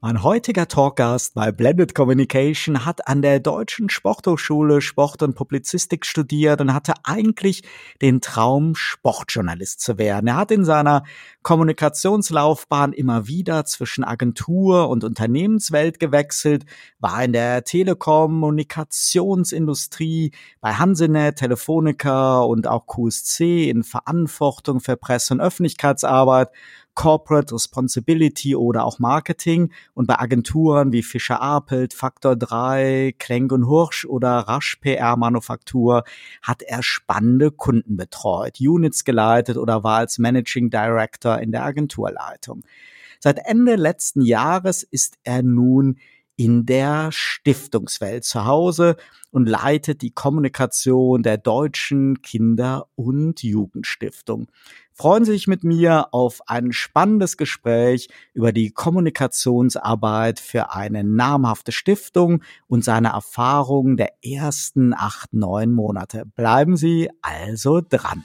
Mein heutiger Talkgast bei Blended Communication hat an der Deutschen Sporthochschule Sport und Publizistik studiert und hatte eigentlich den Traum, Sportjournalist zu werden. Er hat in seiner Kommunikationslaufbahn immer wieder zwischen Agentur und Unternehmenswelt gewechselt, war in der Telekommunikationsindustrie bei Hansenet, Telefonica und auch QSC in Verantwortung für Presse- und Öffentlichkeitsarbeit Corporate Responsibility oder auch Marketing und bei Agenturen wie Fischer Apelt, Faktor 3, Klenk und Hursch oder Rasch PR Manufaktur hat er spannende Kunden betreut, Units geleitet oder war als Managing Director in der Agenturleitung. Seit Ende letzten Jahres ist er nun in der Stiftungswelt zu Hause und leitet die Kommunikation der Deutschen Kinder- und Jugendstiftung. Freuen Sie sich mit mir auf ein spannendes Gespräch über die Kommunikationsarbeit für eine namhafte Stiftung und seine Erfahrungen der ersten acht, neun Monate. Bleiben Sie also dran.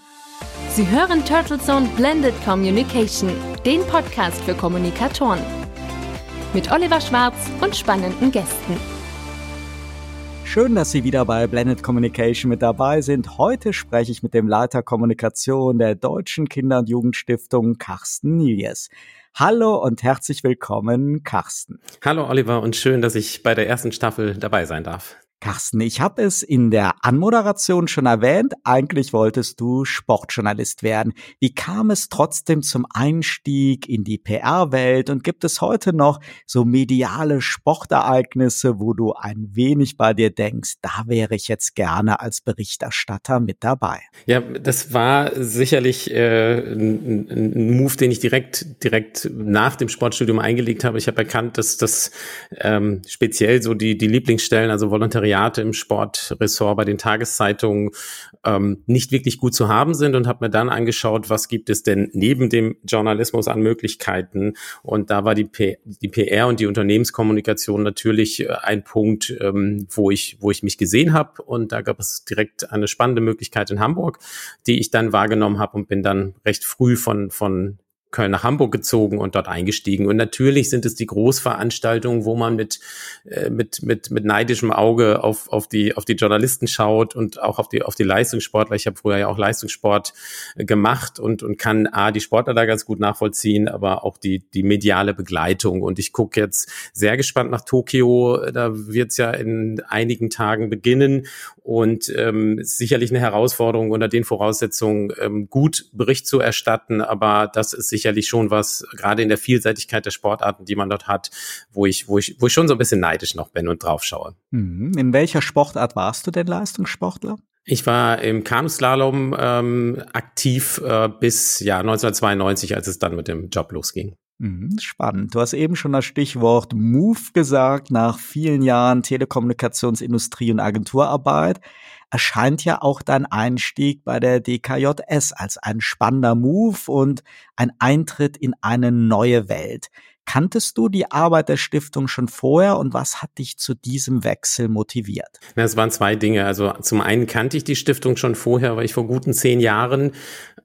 Sie hören Turtle Zone Blended Communication, den Podcast für Kommunikatoren mit Oliver Schwarz und spannenden Gästen. Schön, dass Sie wieder bei Blended Communication mit dabei sind. Heute spreche ich mit dem Leiter Kommunikation der Deutschen Kinder- und Jugendstiftung, Carsten Nilies. Hallo und herzlich willkommen, Carsten. Hallo Oliver und schön, dass ich bei der ersten Staffel dabei sein darf. Carsten, ich habe es in der Anmoderation schon erwähnt, eigentlich wolltest du Sportjournalist werden. Wie kam es trotzdem zum Einstieg in die PR-Welt und gibt es heute noch so mediale Sportereignisse, wo du ein wenig bei dir denkst, da wäre ich jetzt gerne als Berichterstatter mit dabei? Ja, das war sicherlich äh, ein, ein Move, den ich direkt direkt nach dem Sportstudium eingelegt habe. Ich habe erkannt, dass das ähm, speziell so die die Lieblingsstellen, also Volontariat Volontariate im Sportressort bei den Tageszeitungen ähm, nicht wirklich gut zu haben sind und habe mir dann angeschaut, was gibt es denn neben dem Journalismus an Möglichkeiten. Und da war die, P die PR und die Unternehmenskommunikation natürlich äh, ein Punkt, ähm, wo ich wo ich mich gesehen habe. Und da gab es direkt eine spannende Möglichkeit in Hamburg, die ich dann wahrgenommen habe und bin dann recht früh von von Köln nach Hamburg gezogen und dort eingestiegen. Und natürlich sind es die Großveranstaltungen, wo man mit, äh, mit, mit, mit neidischem Auge auf, auf, die, auf die Journalisten schaut und auch auf die, auf die Leistungssportler. Ich habe früher ja auch Leistungssport äh, gemacht und, und kann A, die Sportler da ganz gut nachvollziehen, aber auch die, die mediale Begleitung. Und ich gucke jetzt sehr gespannt nach Tokio. Da wird es ja in einigen Tagen beginnen und ähm, sicherlich eine Herausforderung unter den Voraussetzungen, ähm, gut Bericht zu erstatten. Aber das ist sicherlich schon was, gerade in der Vielseitigkeit der Sportarten, die man dort hat, wo ich, wo ich, wo ich schon so ein bisschen neidisch noch bin und drauf schaue. Mhm. In welcher Sportart warst du denn Leistungssportler? Ich war im Kanuslalom ähm, aktiv äh, bis ja 1992, als es dann mit dem Job losging. Mhm, spannend. Du hast eben schon das Stichwort Move gesagt. Nach vielen Jahren Telekommunikationsindustrie und Agenturarbeit erscheint ja auch dein Einstieg bei der DKJS als ein spannender Move und ein Eintritt in eine neue Welt. Kanntest du die Arbeit der Stiftung schon vorher und was hat dich zu diesem Wechsel motiviert? Es waren zwei Dinge. Also zum einen kannte ich die Stiftung schon vorher, weil ich vor guten zehn Jahren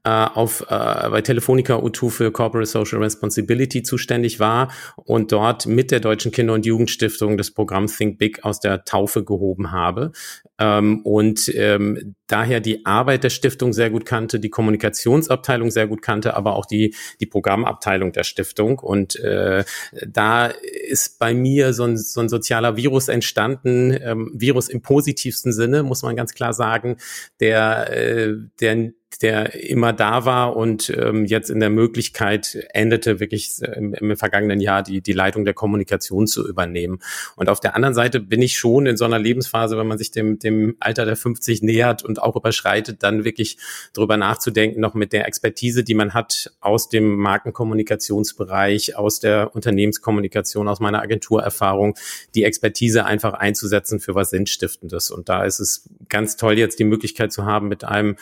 äh, auf, äh, bei Telefonica U2 für Corporate Social Responsibility zuständig war und dort mit der Deutschen Kinder- und Jugendstiftung das Programm Think Big aus der Taufe gehoben habe. Ähm, und ähm, daher die Arbeit der Stiftung sehr gut kannte, die Kommunikationsabteilung sehr gut kannte, aber auch die, die Programmabteilung der Stiftung. Und äh, da ist bei mir so ein, so ein sozialer Virus entstanden, ähm, Virus im positivsten Sinne, muss man ganz klar sagen, der, äh, der der immer da war und ähm, jetzt in der Möglichkeit endete, wirklich im, im vergangenen Jahr die, die Leitung der Kommunikation zu übernehmen. Und auf der anderen Seite bin ich schon in so einer Lebensphase, wenn man sich dem, dem Alter der 50 nähert und auch überschreitet, dann wirklich drüber nachzudenken, noch mit der Expertise, die man hat aus dem Markenkommunikationsbereich, aus der Unternehmenskommunikation, aus meiner Agenturerfahrung, die Expertise einfach einzusetzen für was Sinnstiftendes. Und da ist es ganz toll, jetzt die Möglichkeit zu haben, mit einem,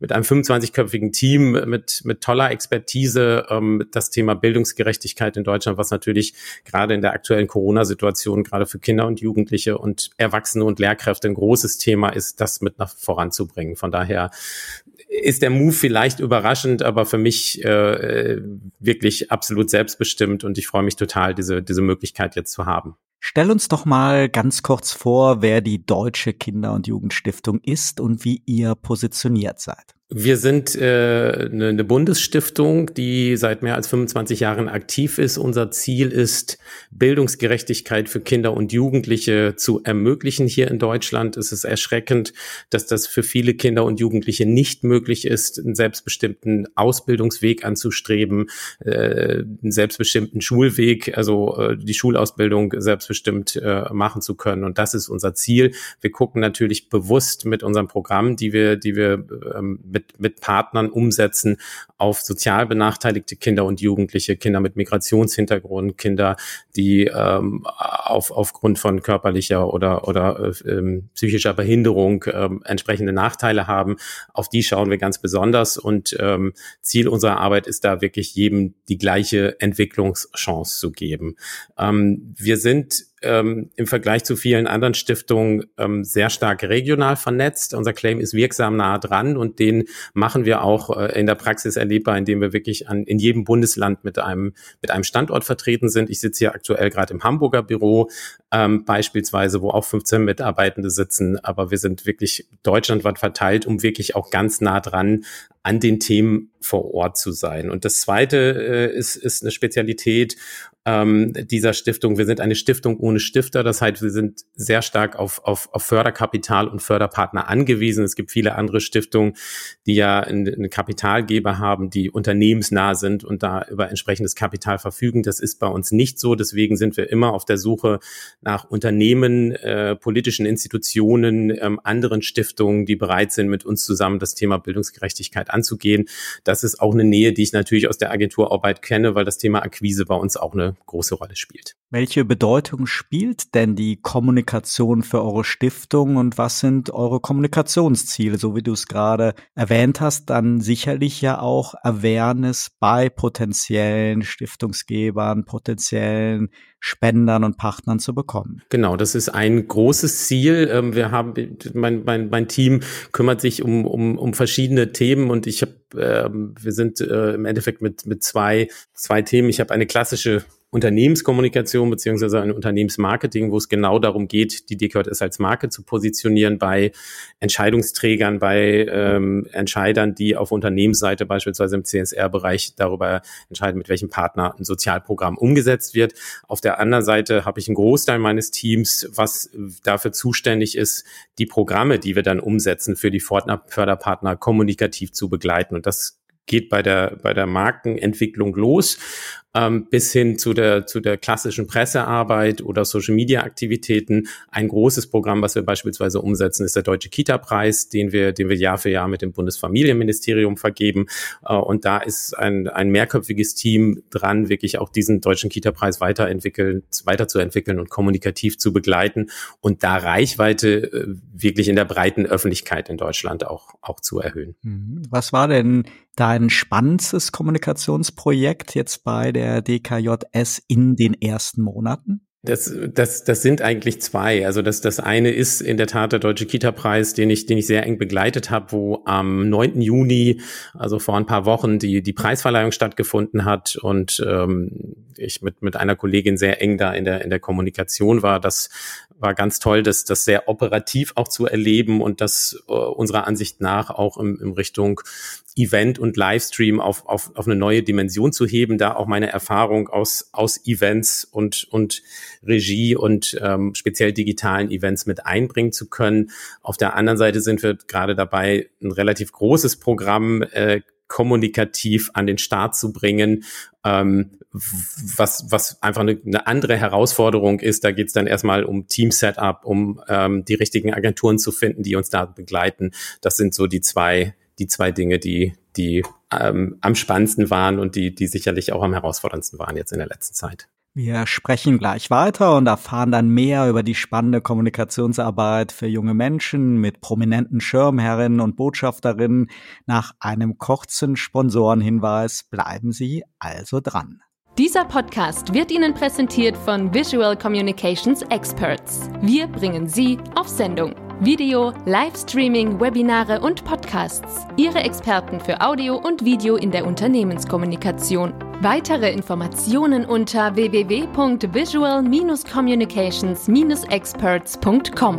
mit einem 25-köpfigen Team mit, mit toller Expertise ähm, das Thema Bildungsgerechtigkeit in Deutschland, was natürlich gerade in der aktuellen Corona-Situation gerade für Kinder und Jugendliche und Erwachsene und Lehrkräfte ein großes Thema ist, das mit nach voranzubringen. Von daher ist der Move vielleicht überraschend, aber für mich äh, wirklich absolut selbstbestimmt und ich freue mich total, diese, diese Möglichkeit jetzt zu haben. Stell uns doch mal ganz kurz vor, wer die Deutsche Kinder- und Jugendstiftung ist und wie ihr positioniert seid. Wir sind äh, eine, eine Bundesstiftung, die seit mehr als 25 Jahren aktiv ist. Unser Ziel ist, Bildungsgerechtigkeit für Kinder und Jugendliche zu ermöglichen hier in Deutschland. Es ist erschreckend, dass das für viele Kinder und Jugendliche nicht möglich ist, einen selbstbestimmten Ausbildungsweg anzustreben, äh, einen selbstbestimmten Schulweg, also äh, die Schulausbildung selbstbestimmt äh, machen zu können. Und das ist unser Ziel. Wir gucken natürlich bewusst mit unserem Programm, die wir, die wir ähm, mit mit, mit Partnern umsetzen auf sozial benachteiligte Kinder und Jugendliche, Kinder mit Migrationshintergrund, Kinder, die ähm, auf, aufgrund von körperlicher oder, oder äh, ähm, psychischer Behinderung ähm, entsprechende Nachteile haben. Auf die schauen wir ganz besonders und ähm, Ziel unserer Arbeit ist da wirklich jedem die gleiche Entwicklungschance zu geben. Ähm, wir sind ähm, im Vergleich zu vielen anderen Stiftungen ähm, sehr stark regional vernetzt. Unser Claim ist wirksam nah dran und den machen wir auch äh, in der Praxis erlebbar, indem wir wirklich an, in jedem Bundesland mit einem, mit einem Standort vertreten sind. Ich sitze hier aktuell gerade im Hamburger Büro ähm, beispielsweise, wo auch 15 Mitarbeitende sitzen, aber wir sind wirklich deutschlandweit verteilt, um wirklich auch ganz nah dran an den Themen vor Ort zu sein. Und das Zweite äh, ist, ist eine Spezialität ähm, dieser Stiftung. Wir sind eine Stiftung ohne Stifter. Das heißt, wir sind sehr stark auf, auf, auf Förderkapital und Förderpartner angewiesen. Es gibt viele andere Stiftungen, die ja einen Kapitalgeber haben, die unternehmensnah sind und da über entsprechendes Kapital verfügen. Das ist bei uns nicht so. Deswegen sind wir immer auf der Suche nach Unternehmen, äh, politischen Institutionen, ähm, anderen Stiftungen, die bereit sind, mit uns zusammen das Thema Bildungsgerechtigkeit anzugehen. Das ist auch eine Nähe, die ich natürlich aus der Agenturarbeit kenne, weil das Thema Akquise bei uns auch eine große Rolle spielt. Welche Bedeutung spielt denn die Kommunikation für eure Stiftung und was sind eure Kommunikationsziele? So wie du es gerade erwähnt hast, dann sicherlich ja auch Awareness bei potenziellen Stiftungsgebern, potenziellen Spendern und Partnern zu bekommen. Genau, das ist ein großes Ziel. Ähm, wir haben, mein, mein, mein Team kümmert sich um, um, um verschiedene Themen und ich habe, ähm, wir sind äh, im Endeffekt mit, mit zwei, zwei Themen. Ich habe eine klassische Unternehmenskommunikation beziehungsweise ein Unternehmensmarketing, wo es genau darum geht, die DKJS als Marke zu positionieren bei Entscheidungsträgern, bei ähm, Entscheidern, die auf Unternehmensseite beispielsweise im CSR-Bereich darüber entscheiden, mit welchem Partner ein Sozialprogramm umgesetzt wird. Auf der anderen Seite habe ich einen Großteil meines Teams, was dafür zuständig ist, die Programme, die wir dann umsetzen, für die Förderpartner kommunikativ zu begleiten. Und das geht bei der, bei der Markenentwicklung los ähm, bis hin zu der, zu der klassischen Pressearbeit oder Social Media Aktivitäten. Ein großes Programm, was wir beispielsweise umsetzen, ist der Deutsche Kita-Preis, den wir, den wir Jahr für Jahr mit dem Bundesfamilienministerium vergeben. Äh, und da ist ein, ein mehrköpfiges Team dran, wirklich auch diesen Deutschen Kita-Preis weiterentwickeln, weiterzuentwickeln und kommunikativ zu begleiten und da Reichweite äh, wirklich in der breiten Öffentlichkeit in Deutschland auch, auch zu erhöhen. Mhm. Was war denn dein spannendstes Kommunikationsprojekt jetzt bei der DKJS in den ersten Monaten? Das, das, das sind eigentlich zwei. Also das, das eine ist in der Tat der Deutsche Kita-Preis, den ich, den ich sehr eng begleitet habe, wo am 9. Juni, also vor ein paar Wochen, die, die Preisverleihung stattgefunden hat und ähm, ich mit, mit einer Kollegin sehr eng da in der, in der Kommunikation war. Das war ganz toll, das, das sehr operativ auch zu erleben und das äh, unserer Ansicht nach auch im, in Richtung Event und Livestream auf, auf, auf eine neue Dimension zu heben, da auch meine Erfahrung aus, aus Events und, und Regie und ähm, speziell digitalen Events mit einbringen zu können. Auf der anderen Seite sind wir gerade dabei, ein relativ großes Programm äh, kommunikativ an den Start zu bringen, ähm, was, was einfach eine, eine andere Herausforderung ist. Da geht es dann erstmal um Team-Setup, um ähm, die richtigen Agenturen zu finden, die uns da begleiten. Das sind so die zwei die zwei Dinge, die, die ähm, am spannendsten waren und die, die sicherlich auch am herausforderndsten waren jetzt in der letzten Zeit. Wir sprechen gleich weiter und erfahren dann mehr über die spannende Kommunikationsarbeit für junge Menschen mit prominenten Schirmherrinnen und Botschafterinnen. Nach einem kurzen Sponsorenhinweis bleiben Sie also dran. Dieser Podcast wird Ihnen präsentiert von Visual Communications Experts. Wir bringen Sie auf Sendung. Video, Livestreaming, Webinare und Podcasts. Ihre Experten für Audio und Video in der Unternehmenskommunikation. Weitere Informationen unter www.visual-communications-experts.com.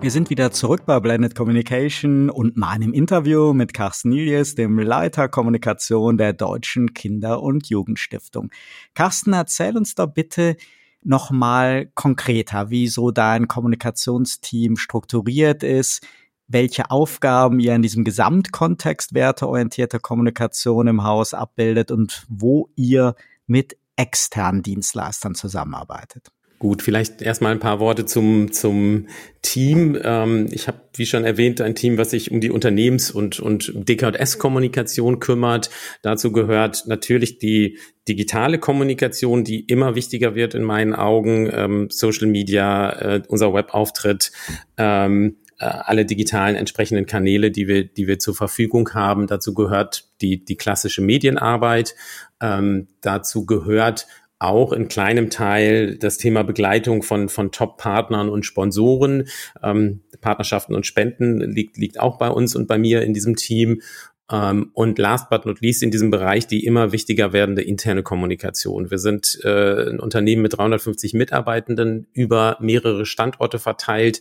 Wir sind wieder zurück bei Blended Communication und meinem Interview mit Carsten Nilies, dem Leiter Kommunikation der Deutschen Kinder- und Jugendstiftung. Carsten, erzähl uns doch bitte, nochmal konkreter, wie so dein Kommunikationsteam strukturiert ist, welche Aufgaben ihr in diesem Gesamtkontext werteorientierter Kommunikation im Haus abbildet und wo ihr mit externen Dienstleistern zusammenarbeitet. Gut, vielleicht erstmal ein paar Worte zum, zum Team. Ähm, ich habe, wie schon erwähnt, ein Team, was sich um die Unternehmens- und, und DKS-Kommunikation kümmert. Dazu gehört natürlich die digitale Kommunikation, die immer wichtiger wird in meinen Augen. Ähm, Social Media, äh, unser Webauftritt, ähm, äh, alle digitalen entsprechenden Kanäle, die wir, die wir zur Verfügung haben. Dazu gehört die, die klassische Medienarbeit. Ähm, dazu gehört auch in kleinem Teil das Thema Begleitung von, von Top-Partnern und Sponsoren. Ähm, Partnerschaften und Spenden liegt, liegt auch bei uns und bei mir in diesem Team. Ähm, und last but not least in diesem Bereich die immer wichtiger werdende interne Kommunikation. Wir sind äh, ein Unternehmen mit 350 Mitarbeitenden über mehrere Standorte verteilt,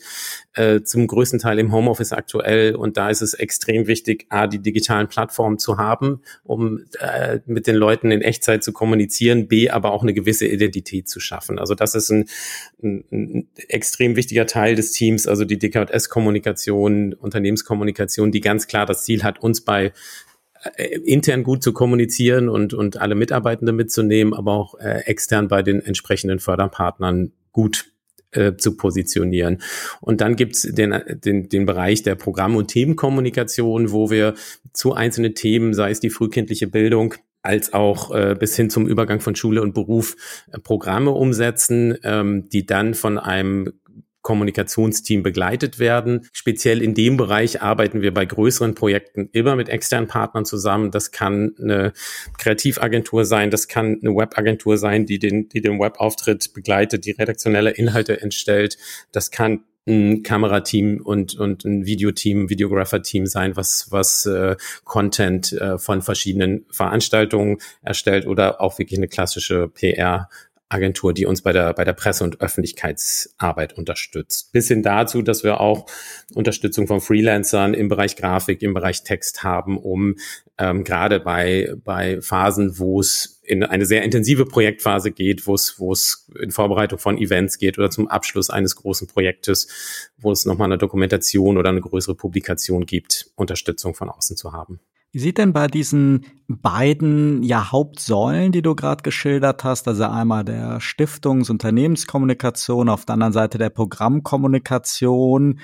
äh, zum größten Teil im Homeoffice aktuell. Und da ist es extrem wichtig, A, die digitalen Plattformen zu haben, um äh, mit den Leuten in Echtzeit zu kommunizieren, B, aber auch eine gewisse Identität zu schaffen. Also das ist ein, ein, ein extrem wichtiger Teil des Teams, also die DKS-Kommunikation, Unternehmenskommunikation, die ganz klar das Ziel hat, uns bei intern gut zu kommunizieren und, und alle Mitarbeitende mitzunehmen, aber auch äh, extern bei den entsprechenden Förderpartnern gut äh, zu positionieren. Und dann gibt's den, den, den Bereich der Programm- und Themenkommunikation, wo wir zu einzelnen Themen, sei es die frühkindliche Bildung, als auch äh, bis hin zum Übergang von Schule und Beruf äh, Programme umsetzen, ähm, die dann von einem Kommunikationsteam begleitet werden. Speziell in dem Bereich arbeiten wir bei größeren Projekten immer mit externen Partnern zusammen. Das kann eine Kreativagentur sein, das kann eine Webagentur sein, die den, die den Webauftritt begleitet, die redaktionelle Inhalte entstellt. Das kann ein Kamerateam und, und ein Videoteam, Videographer-Team sein, was, was äh, Content äh, von verschiedenen Veranstaltungen erstellt oder auch wirklich eine klassische PR Agentur, die uns bei der, bei der Presse- und Öffentlichkeitsarbeit unterstützt. Bis hin dazu, dass wir auch Unterstützung von Freelancern im Bereich Grafik, im Bereich Text haben, um ähm, gerade bei, bei Phasen, wo es in eine sehr intensive Projektphase geht, wo es, wo es in Vorbereitung von Events geht oder zum Abschluss eines großen Projektes, wo es nochmal eine Dokumentation oder eine größere Publikation gibt, Unterstützung von außen zu haben. Wie sieht denn bei diesen beiden ja Hauptsäulen, die du gerade geschildert hast, also einmal der Stiftungs- Unternehmenskommunikation, auf der anderen Seite der Programmkommunikation,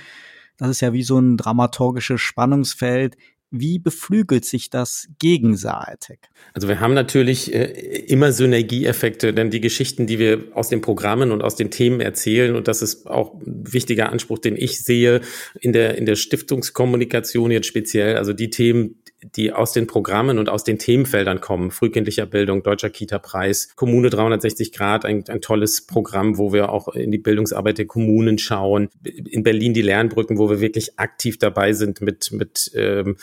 das ist ja wie so ein dramaturgisches Spannungsfeld. Wie beflügelt sich das gegenseitig? Also wir haben natürlich äh, immer Synergieeffekte, denn die Geschichten, die wir aus den Programmen und aus den Themen erzählen, und das ist auch ein wichtiger Anspruch, den ich sehe in der, in der Stiftungskommunikation jetzt speziell, also die Themen, die aus den Programmen und aus den Themenfeldern kommen. Frühkindlicher Bildung, Deutscher Kita-Preis, Kommune 360 Grad, ein, ein tolles Programm, wo wir auch in die Bildungsarbeit der Kommunen schauen. In Berlin die Lernbrücken, wo wir wirklich aktiv dabei sind mit, mit ähm,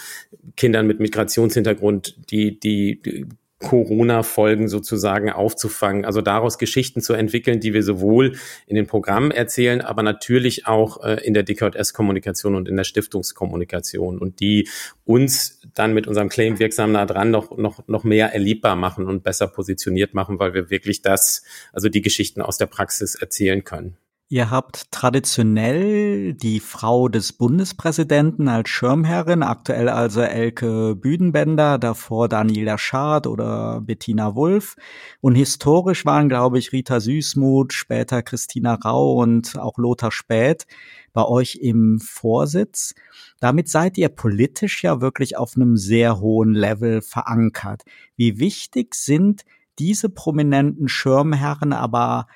Kindern mit Migrationshintergrund, die, die, die Corona-Folgen sozusagen aufzufangen, also daraus Geschichten zu entwickeln, die wir sowohl in den Programmen erzählen, aber natürlich auch äh, in der DKS-Kommunikation und in der Stiftungskommunikation und die uns dann mit unserem Claim wirksam nah dran noch, noch, noch mehr erlebbar machen und besser positioniert machen, weil wir wirklich das, also die Geschichten aus der Praxis erzählen können. Ihr habt traditionell die Frau des Bundespräsidenten als Schirmherrin, aktuell also Elke Büdenbender, davor Daniela Schad oder Bettina Wulff. Und historisch waren, glaube ich, Rita Süßmuth, später Christina Rau und auch Lothar Späth bei euch im Vorsitz. Damit seid ihr politisch ja wirklich auf einem sehr hohen Level verankert. Wie wichtig sind diese prominenten Schirmherren aber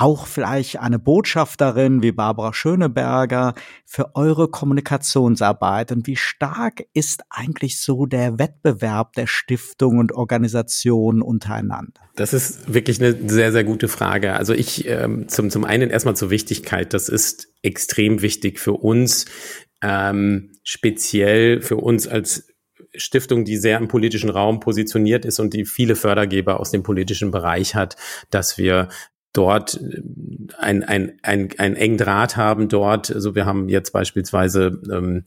auch vielleicht eine Botschafterin wie Barbara Schöneberger für eure Kommunikationsarbeit und wie stark ist eigentlich so der Wettbewerb der Stiftungen und Organisationen untereinander? Das ist wirklich eine sehr, sehr gute Frage. Also ich ähm, zum, zum einen erstmal zur Wichtigkeit. Das ist extrem wichtig für uns, ähm, speziell für uns als Stiftung, die sehr im politischen Raum positioniert ist und die viele Fördergeber aus dem politischen Bereich hat, dass wir dort ein, ein, ein, ein engen Draht haben dort. Also wir haben jetzt beispielsweise ähm,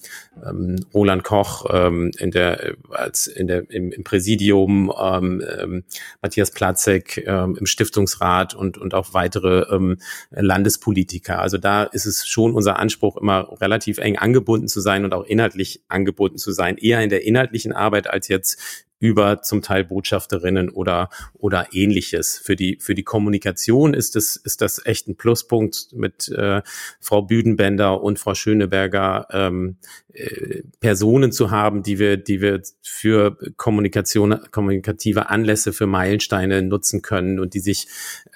ähm, Roland Koch ähm, in der als in der im, im Präsidium, ähm, ähm, Matthias Platzek ähm, im Stiftungsrat und und auch weitere ähm, Landespolitiker. Also da ist es schon unser Anspruch, immer relativ eng angebunden zu sein und auch inhaltlich angebunden zu sein, eher in der inhaltlichen Arbeit als jetzt über zum Teil Botschafterinnen oder oder ähnliches. Für die für die Kommunikation ist das ist das echt ein Pluspunkt mit äh, Frau Büdenbender und Frau Schöneberger ähm, äh, Personen zu haben, die wir die wir für Kommunikation kommunikative Anlässe für Meilensteine nutzen können und die sich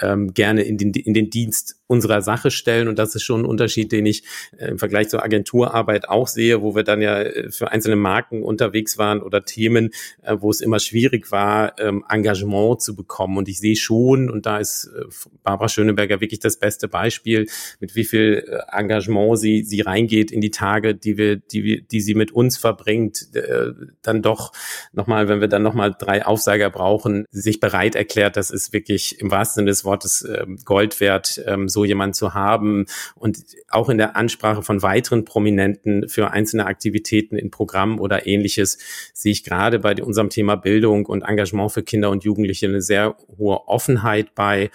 ähm, gerne in den in den Dienst unserer Sache stellen. Und das ist schon ein Unterschied, den ich äh, im Vergleich zur Agenturarbeit auch sehe, wo wir dann ja äh, für einzelne Marken unterwegs waren oder Themen, äh, wo es immer schwierig war, ähm, Engagement zu bekommen. Und ich sehe schon, und da ist äh, Barbara Schöneberger wirklich das beste Beispiel, mit wie viel äh, Engagement sie, sie reingeht in die Tage, die wir, die wir, die sie mit uns verbringt, äh, dann doch nochmal, wenn wir dann nochmal drei Aufseiger brauchen, sich bereit erklärt, das ist wirklich im wahrsten Sinne des Wortes äh, Gold wert, ähm, so jemand zu haben und auch in der Ansprache von weiteren Prominenten für einzelne Aktivitäten in Programmen oder ähnliches sehe ich gerade bei unserem Thema Bildung und Engagement für Kinder und Jugendliche eine sehr hohe Offenheit bei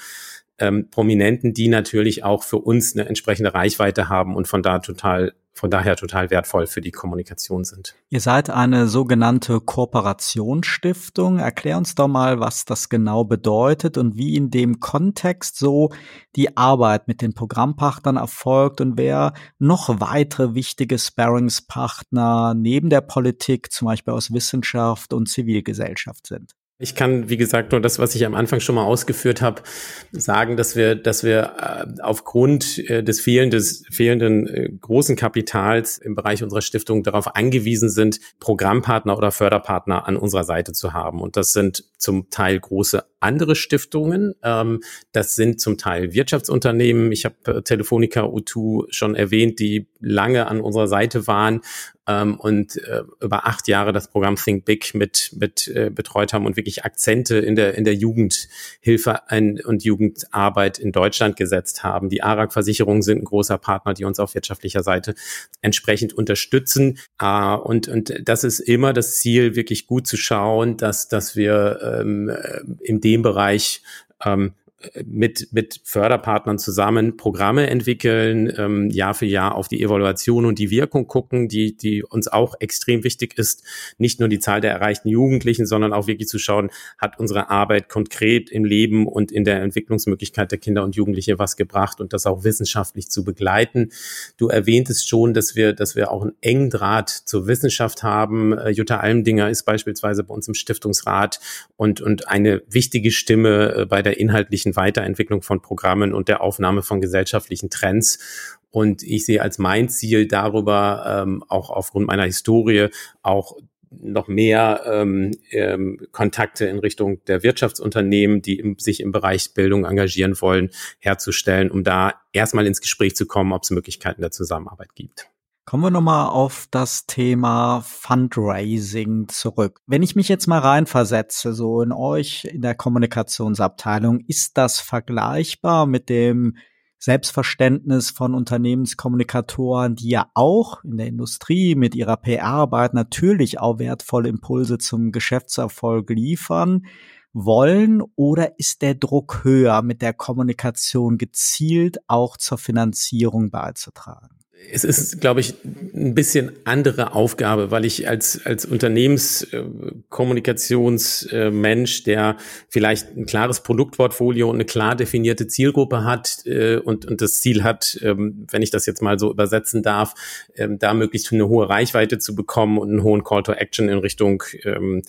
ähm, Prominenten, die natürlich auch für uns eine entsprechende Reichweite haben und von da total von daher total wertvoll für die Kommunikation sind. Ihr seid eine sogenannte Kooperationsstiftung. Erklär uns doch mal, was das genau bedeutet und wie in dem Kontext so die Arbeit mit den Programmpartnern erfolgt und wer noch weitere wichtige Sparringspartner neben der Politik, zum Beispiel aus Wissenschaft und Zivilgesellschaft sind. Ich kann, wie gesagt, nur das, was ich am Anfang schon mal ausgeführt habe, sagen, dass wir, dass wir äh, aufgrund äh, des fehlenden, fehlenden äh, großen Kapitals im Bereich unserer Stiftung darauf angewiesen sind, Programmpartner oder Förderpartner an unserer Seite zu haben. Und das sind zum Teil große andere Stiftungen. Ähm, das sind zum Teil Wirtschaftsunternehmen. Ich habe Telefonica U2 schon erwähnt, die lange an unserer Seite waren ähm, und äh, über acht Jahre das Programm Think Big mit, mit äh, betreut haben und wirklich Akzente in der, in der Jugendhilfe ein, und Jugendarbeit in Deutschland gesetzt haben. Die ARAG-Versicherungen sind ein großer Partner, die uns auf wirtschaftlicher Seite entsprechend unterstützen. Äh, und, und das ist immer das Ziel, wirklich gut zu schauen, dass, dass wir ähm, äh, in dem Bereich ähm, mit, mit Förderpartnern zusammen Programme entwickeln, ähm, Jahr für Jahr auf die Evaluation und die Wirkung gucken, die, die uns auch extrem wichtig ist. Nicht nur die Zahl der erreichten Jugendlichen, sondern auch wirklich zu schauen, hat unsere Arbeit konkret im Leben und in der Entwicklungsmöglichkeit der Kinder und Jugendliche was gebracht und das auch wissenschaftlich zu begleiten. Du erwähntest schon, dass wir, dass wir auch einen engen Draht zur Wissenschaft haben. Äh, Jutta Almdinger ist beispielsweise bei uns im Stiftungsrat und, und eine wichtige Stimme äh, bei der inhaltlichen ständigen Weiterentwicklung von Programmen und der Aufnahme von gesellschaftlichen Trends. Und ich sehe als mein Ziel darüber, ähm, auch aufgrund meiner Historie, auch noch mehr ähm, ähm, Kontakte in Richtung der Wirtschaftsunternehmen, die im, sich im Bereich Bildung engagieren wollen, herzustellen, um da erstmal ins Gespräch zu kommen, ob es Möglichkeiten der Zusammenarbeit gibt. Kommen wir nochmal auf das Thema Fundraising zurück. Wenn ich mich jetzt mal reinversetze, so in euch in der Kommunikationsabteilung, ist das vergleichbar mit dem Selbstverständnis von Unternehmenskommunikatoren, die ja auch in der Industrie mit ihrer PR-Arbeit natürlich auch wertvolle Impulse zum Geschäftserfolg liefern wollen oder ist der Druck höher, mit der Kommunikation gezielt auch zur Finanzierung beizutragen? Es ist, glaube ich, ein bisschen andere Aufgabe, weil ich als, als Unternehmenskommunikationsmensch, der vielleicht ein klares Produktportfolio und eine klar definierte Zielgruppe hat äh, und, und das Ziel hat, ähm, wenn ich das jetzt mal so übersetzen darf, ähm, da möglichst eine hohe Reichweite zu bekommen und einen hohen Call to Action in Richtung ähm,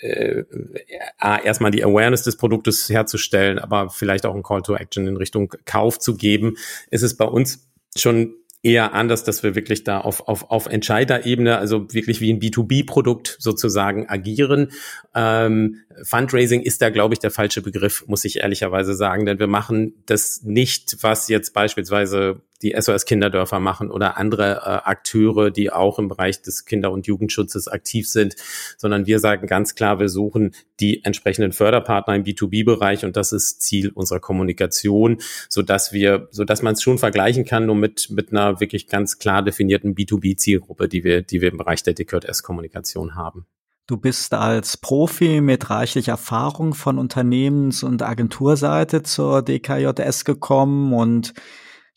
äh, erstmal die Awareness des Produktes herzustellen, aber vielleicht auch ein Call to Action in Richtung Kauf zu geben, ist es bei uns schon eher anders, dass wir wirklich da auf, auf, auf Entscheiderebene, also wirklich wie ein B2B-Produkt sozusagen agieren. Ähm, Fundraising ist da, glaube ich, der falsche Begriff, muss ich ehrlicherweise sagen, denn wir machen das nicht, was jetzt beispielsweise die SOS Kinderdörfer machen oder andere äh, Akteure, die auch im Bereich des Kinder- und Jugendschutzes aktiv sind, sondern wir sagen ganz klar, wir suchen die entsprechenden Förderpartner im B2B-Bereich und das ist Ziel unserer Kommunikation, so dass wir, so dass man es schon vergleichen kann, nur mit mit einer wirklich ganz klar definierten B2B-Zielgruppe, die wir, die wir im Bereich der Decode S-Kommunikation haben. Du bist als Profi mit reichlich Erfahrung von Unternehmens- und Agenturseite zur DKJS gekommen und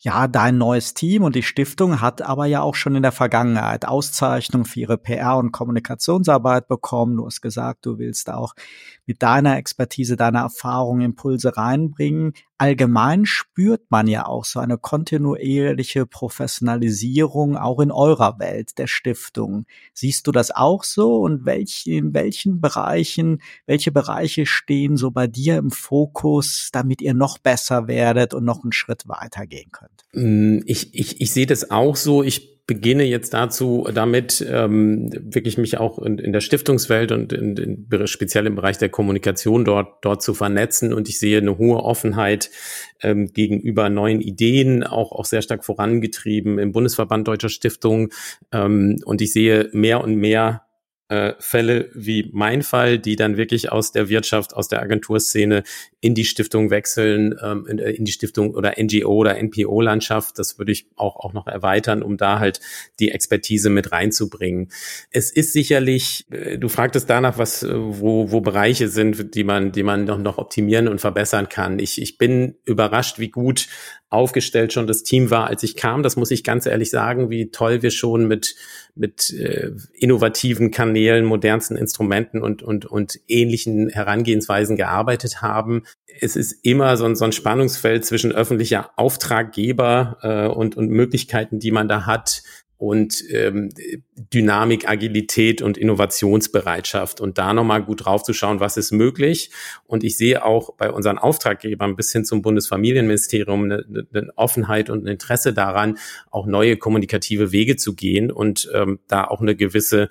ja, dein neues Team und die Stiftung hat aber ja auch schon in der Vergangenheit Auszeichnung für ihre PR- und Kommunikationsarbeit bekommen. Du hast gesagt, du willst auch mit deiner Expertise, deiner Erfahrung Impulse reinbringen. Allgemein spürt man ja auch so eine kontinuierliche Professionalisierung auch in eurer Welt der Stiftung. Siehst du das auch so und welch, in welchen Bereichen, welche Bereiche stehen so bei dir im Fokus, damit ihr noch besser werdet und noch einen Schritt weitergehen könnt? Mm, ich, ich, ich sehe das auch so. Ich beginne jetzt dazu, damit ähm, wirklich mich auch in, in der Stiftungswelt und in, in, speziell im Bereich der Kommunikation dort, dort zu vernetzen. Und ich sehe eine hohe Offenheit ähm, gegenüber neuen Ideen, auch, auch sehr stark vorangetrieben im Bundesverband Deutscher Stiftungen. Ähm, und ich sehe mehr und mehr äh, Fälle wie mein Fall, die dann wirklich aus der Wirtschaft, aus der Agenturszene in die Stiftung wechseln, ähm, in, äh, in, die Stiftung oder NGO oder NPO-Landschaft. Das würde ich auch, auch noch erweitern, um da halt die Expertise mit reinzubringen. Es ist sicherlich, äh, du fragtest danach, was, äh, wo, wo Bereiche sind, die man, die man noch, noch optimieren und verbessern kann. Ich, ich bin überrascht, wie gut aufgestellt schon das Team war, als ich kam. Das muss ich ganz ehrlich sagen, wie toll wir schon mit, mit äh, innovativen Kanälen, modernsten Instrumenten und, und, und ähnlichen Herangehensweisen gearbeitet haben. Es ist immer so ein, so ein Spannungsfeld zwischen öffentlicher Auftraggeber äh, und, und Möglichkeiten, die man da hat, und ähm, Dynamik, Agilität und Innovationsbereitschaft und da nochmal gut draufzuschauen, was ist möglich. Und ich sehe auch bei unseren Auftraggebern bis hin zum Bundesfamilienministerium eine, eine Offenheit und ein Interesse daran, auch neue kommunikative Wege zu gehen und ähm, da auch eine gewisse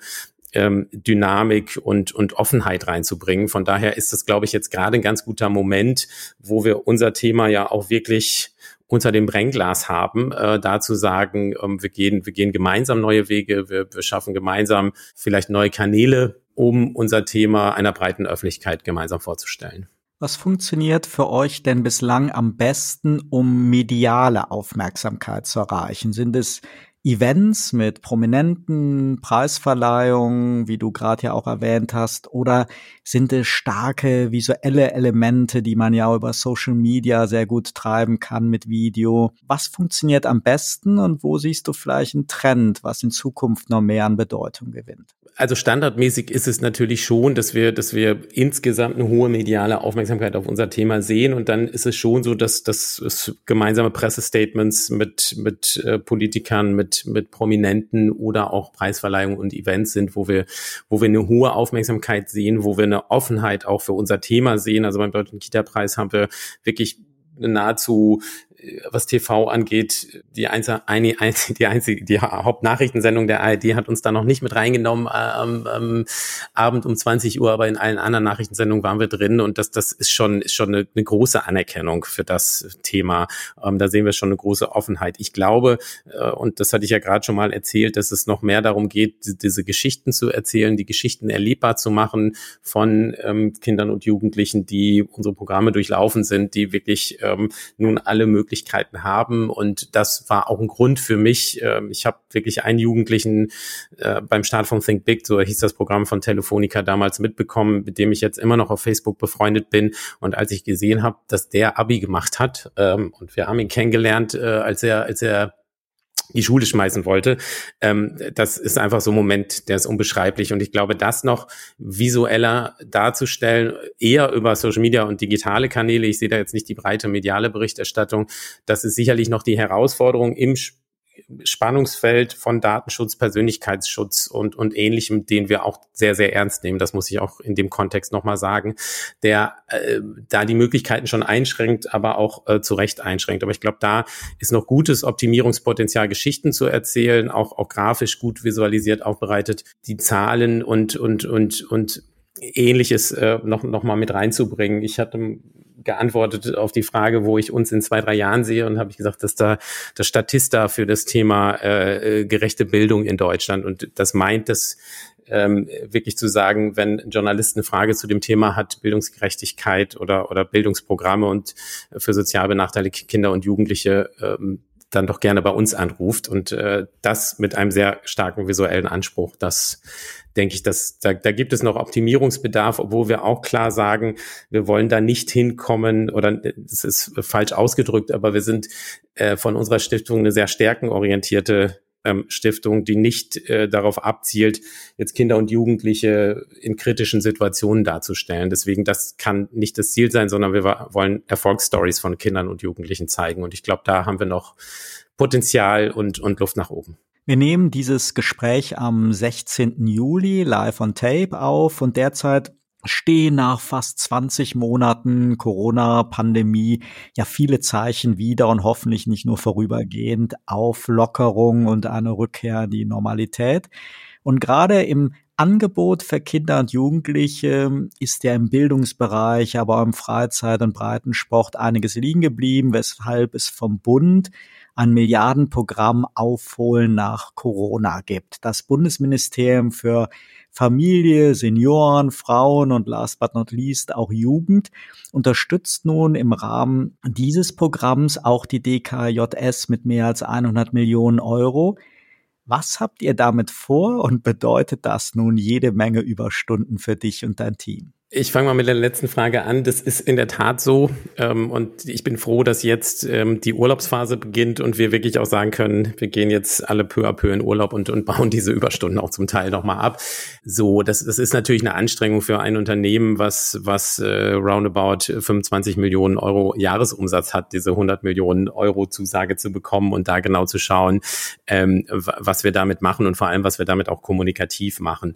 ähm, Dynamik und, und Offenheit reinzubringen. Von daher ist das, glaube ich, jetzt gerade ein ganz guter Moment, wo wir unser Thema ja auch wirklich unter dem Brennglas haben, äh, da zu sagen, ähm, wir gehen, wir gehen gemeinsam neue Wege, wir, wir schaffen gemeinsam vielleicht neue Kanäle, um unser Thema einer breiten Öffentlichkeit gemeinsam vorzustellen. Was funktioniert für euch denn bislang am besten, um mediale Aufmerksamkeit zu erreichen? Sind es Events mit prominenten Preisverleihungen, wie du gerade ja auch erwähnt hast, oder sind es starke visuelle Elemente, die man ja über Social Media sehr gut treiben kann mit Video? Was funktioniert am besten und wo siehst du vielleicht einen Trend, was in Zukunft noch mehr an Bedeutung gewinnt? Also standardmäßig ist es natürlich schon, dass wir, dass wir insgesamt eine hohe mediale Aufmerksamkeit auf unser Thema sehen und dann ist es schon so, dass, dass es gemeinsame Pressestatements mit, mit äh, Politikern, mit mit, Prominenten oder auch Preisverleihungen und Events sind, wo wir, wo wir eine hohe Aufmerksamkeit sehen, wo wir eine Offenheit auch für unser Thema sehen. Also beim Deutschen Kita-Preis haben wir wirklich nahezu was TV angeht, die, einzige, die einzige, die Hauptnachrichtensendung der ARD hat uns da noch nicht mit reingenommen am äh, ähm, Abend um 20 Uhr, aber in allen anderen Nachrichtensendungen waren wir drin und das, das ist schon, ist schon eine, eine große Anerkennung für das Thema. Ähm, da sehen wir schon eine große Offenheit. Ich glaube, äh, und das hatte ich ja gerade schon mal erzählt, dass es noch mehr darum geht, diese Geschichten zu erzählen, die Geschichten erlebbar zu machen von ähm, Kindern und Jugendlichen, die unsere Programme durchlaufen sind, die wirklich ähm, nun alle möglichen Möglichkeiten haben. Und das war auch ein Grund für mich. Ähm, ich habe wirklich einen Jugendlichen äh, beim Start von Think Big, so hieß das Programm von Telefonica damals mitbekommen, mit dem ich jetzt immer noch auf Facebook befreundet bin. Und als ich gesehen habe, dass der Abi gemacht hat, ähm, und wir haben ihn kennengelernt, äh, als er, als er die Schule schmeißen wollte. Ähm, das ist einfach so ein Moment, der ist unbeschreiblich. Und ich glaube, das noch visueller darzustellen, eher über Social Media und digitale Kanäle, ich sehe da jetzt nicht die breite mediale Berichterstattung, das ist sicherlich noch die Herausforderung im Spannungsfeld von Datenschutz, Persönlichkeitsschutz und, und ähnlichem, den wir auch sehr, sehr ernst nehmen. Das muss ich auch in dem Kontext nochmal sagen, der äh, da die Möglichkeiten schon einschränkt, aber auch äh, zu Recht einschränkt. Aber ich glaube, da ist noch gutes Optimierungspotenzial, Geschichten zu erzählen, auch, auch grafisch gut visualisiert, aufbereitet, die Zahlen und, und, und, und Ähnliches äh, noch, noch mal mit reinzubringen. Ich hatte geantwortet auf die Frage, wo ich uns in zwei, drei Jahren sehe und habe ich gesagt, dass da das Statista für das Thema äh, gerechte Bildung in Deutschland und das meint, dass ähm, wirklich zu sagen, wenn ein Journalist eine Frage zu dem Thema hat, Bildungsgerechtigkeit oder, oder Bildungsprogramme und für sozial benachteiligte Kinder und Jugendliche, ähm, dann doch gerne bei uns anruft und äh, das mit einem sehr starken visuellen Anspruch. Das denke ich, dass da, da gibt es noch Optimierungsbedarf, obwohl wir auch klar sagen, wir wollen da nicht hinkommen oder das ist falsch ausgedrückt, aber wir sind äh, von unserer Stiftung eine sehr stärkenorientierte ähm, Stiftung, die nicht äh, darauf abzielt, jetzt Kinder und Jugendliche in kritischen Situationen darzustellen. Deswegen, das kann nicht das Ziel sein, sondern wir wollen Erfolgsstories von Kindern und Jugendlichen zeigen. Und ich glaube, da haben wir noch Potenzial und, und Luft nach oben. Wir nehmen dieses Gespräch am 16. Juli live on Tape auf und derzeit stehen nach fast 20 Monaten Corona-Pandemie ja viele Zeichen wieder und hoffentlich nicht nur vorübergehend auf Lockerung und eine Rückkehr in die Normalität. Und gerade im Angebot für Kinder und Jugendliche ist ja im Bildungsbereich, aber auch im Freizeit- und Breitensport einiges liegen geblieben, weshalb es vom Bund ein Milliardenprogramm Aufholen nach Corona gibt. Das Bundesministerium für Familie, Senioren, Frauen und last but not least auch Jugend unterstützt nun im Rahmen dieses Programms auch die DKJS mit mehr als 100 Millionen Euro. Was habt ihr damit vor und bedeutet das nun jede Menge Überstunden für dich und dein Team? Ich fange mal mit der letzten Frage an. Das ist in der Tat so. Ähm, und ich bin froh, dass jetzt ähm, die Urlaubsphase beginnt und wir wirklich auch sagen können, wir gehen jetzt alle peu à peu in Urlaub und, und bauen diese Überstunden auch zum Teil nochmal ab. So, das, das ist natürlich eine Anstrengung für ein Unternehmen, was, was äh, roundabout 25 Millionen Euro Jahresumsatz hat, diese 100 Millionen Euro Zusage zu bekommen und da genau zu schauen, ähm, was wir damit machen und vor allem, was wir damit auch kommunikativ machen.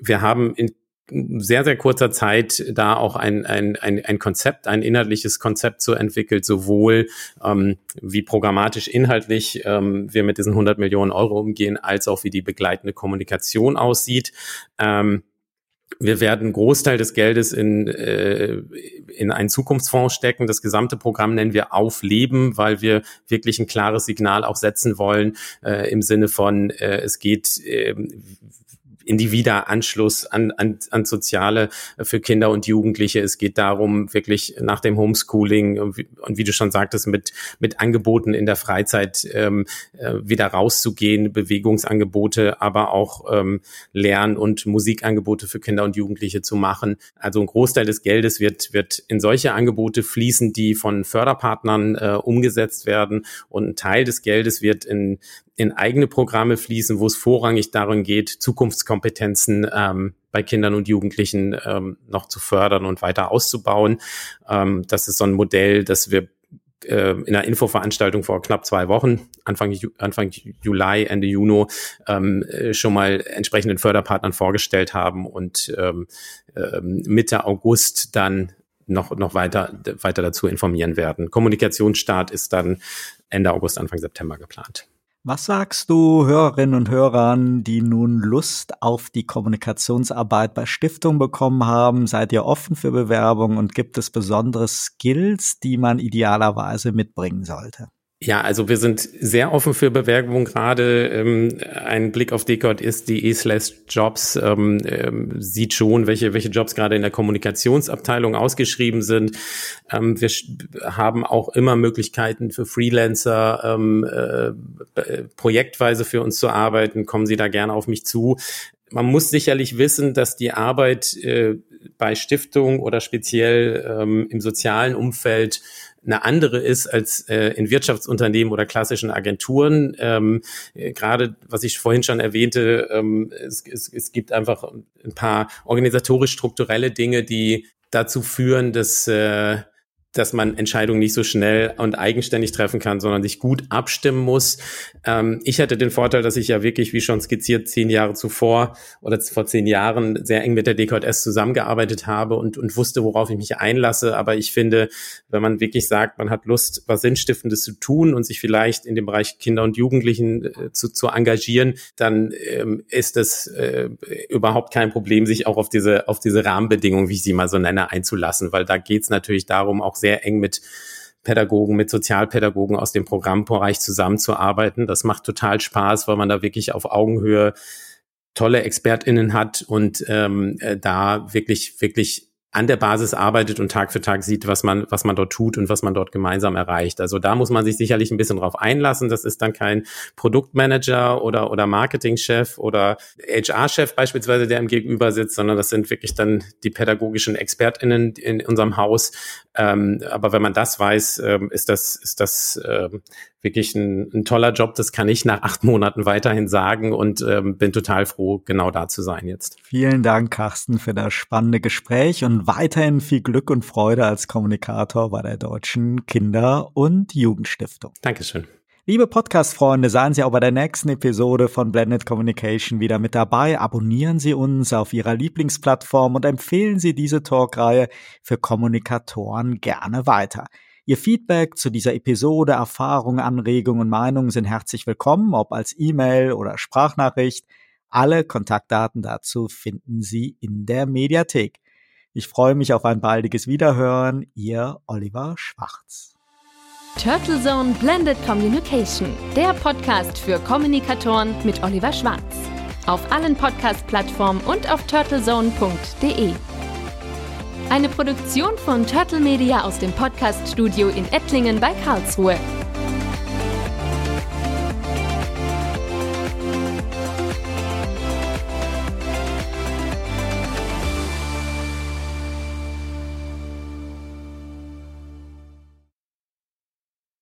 Wir haben in sehr, sehr kurzer Zeit da auch ein, ein, ein, ein Konzept, ein inhaltliches Konzept so entwickelt, sowohl ähm, wie programmatisch inhaltlich ähm, wir mit diesen 100 Millionen Euro umgehen, als auch wie die begleitende Kommunikation aussieht. Ähm, wir werden einen Großteil des Geldes in, äh, in einen Zukunftsfonds stecken. Das gesamte Programm nennen wir Aufleben, weil wir wirklich ein klares Signal auch setzen wollen äh, im Sinne von, äh, es geht, äh, in die Wiederanschluss an, an, an Soziale für Kinder und Jugendliche. Es geht darum, wirklich nach dem Homeschooling und wie, und wie du schon sagtest, mit, mit Angeboten in der Freizeit ähm, äh, wieder rauszugehen, Bewegungsangebote, aber auch ähm, Lern- und Musikangebote für Kinder und Jugendliche zu machen. Also ein Großteil des Geldes wird, wird in solche Angebote fließen, die von Förderpartnern äh, umgesetzt werden und ein Teil des Geldes wird in in eigene Programme fließen, wo es vorrangig darum geht, Zukunftskompetenzen ähm, bei Kindern und Jugendlichen ähm, noch zu fördern und weiter auszubauen. Ähm, das ist so ein Modell, das wir äh, in einer Infoveranstaltung vor knapp zwei Wochen, Anfang, Anfang Juli, Ende Juni, ähm, äh, schon mal entsprechenden Förderpartnern vorgestellt haben und ähm, äh, Mitte August dann noch, noch weiter, weiter dazu informieren werden. Kommunikationsstart ist dann Ende August, Anfang September geplant. Was sagst du Hörerinnen und Hörern, die nun Lust auf die Kommunikationsarbeit bei Stiftung bekommen haben? Seid ihr offen für Bewerbung und gibt es besondere Skills, die man idealerweise mitbringen sollte? Ja, also wir sind sehr offen für Bewerbungen gerade. Ähm, ein Blick auf Decode ist die slash Jobs ähm, ähm, sieht schon, welche, welche Jobs gerade in der Kommunikationsabteilung ausgeschrieben sind. Ähm, wir haben auch immer Möglichkeiten für Freelancer ähm, äh, projektweise für uns zu arbeiten. Kommen Sie da gerne auf mich zu. Man muss sicherlich wissen, dass die Arbeit äh, bei Stiftung oder speziell ähm, im sozialen Umfeld eine andere ist als äh, in Wirtschaftsunternehmen oder klassischen Agenturen. Ähm, äh, Gerade, was ich vorhin schon erwähnte, ähm, es, es, es gibt einfach ein paar organisatorisch-strukturelle Dinge, die dazu führen, dass äh, dass man Entscheidungen nicht so schnell und eigenständig treffen kann, sondern sich gut abstimmen muss. Ähm, ich hatte den Vorteil, dass ich ja wirklich, wie schon skizziert, zehn Jahre zuvor oder vor zehn Jahren sehr eng mit der DKS zusammengearbeitet habe und, und wusste, worauf ich mich einlasse. Aber ich finde, wenn man wirklich sagt, man hat Lust, was Sinnstiftendes zu tun und sich vielleicht in dem Bereich Kinder und Jugendlichen äh, zu, zu engagieren, dann ähm, ist es äh, überhaupt kein Problem, sich auch auf diese, auf diese Rahmenbedingungen, wie ich sie mal so nenne, einzulassen, weil da geht es natürlich darum, auch sehr eng mit Pädagogen, mit Sozialpädagogen aus dem Programmbereich zusammenzuarbeiten. Das macht total Spaß, weil man da wirklich auf Augenhöhe tolle ExpertInnen hat und ähm, äh, da wirklich, wirklich an der Basis arbeitet und Tag für Tag sieht, was man, was man dort tut und was man dort gemeinsam erreicht. Also da muss man sich sicherlich ein bisschen drauf einlassen. Das ist dann kein Produktmanager oder, oder Marketingchef oder HR-Chef beispielsweise, der im Gegenüber sitzt, sondern das sind wirklich dann die pädagogischen ExpertInnen in unserem Haus. Ähm, aber wenn man das weiß, ähm, ist das, ist das ähm, wirklich ein, ein, toller Job. Das kann ich nach acht Monaten weiterhin sagen und ähm, bin total froh, genau da zu sein jetzt. Vielen Dank, Carsten, für das spannende Gespräch und weiterhin viel Glück und Freude als Kommunikator bei der Deutschen Kinder- und Jugendstiftung. Dankeschön. Liebe Podcast-Freunde, seien Sie auch bei der nächsten Episode von Blended Communication wieder mit dabei. Abonnieren Sie uns auf Ihrer Lieblingsplattform und empfehlen Sie diese Talkreihe für Kommunikatoren gerne weiter. Ihr Feedback zu dieser Episode, Erfahrungen, Anregungen und Meinungen sind herzlich willkommen, ob als E-Mail oder Sprachnachricht. Alle Kontaktdaten dazu finden Sie in der Mediathek. Ich freue mich auf ein baldiges Wiederhören. Ihr Oliver Schwarz. Turtle Zone Blended Communication, der Podcast für Kommunikatoren mit Oliver Schwarz. Auf allen Podcast-Plattformen und auf turtlezone.de. Eine Produktion von Turtle Media aus dem Podcast-Studio in Ettlingen bei Karlsruhe.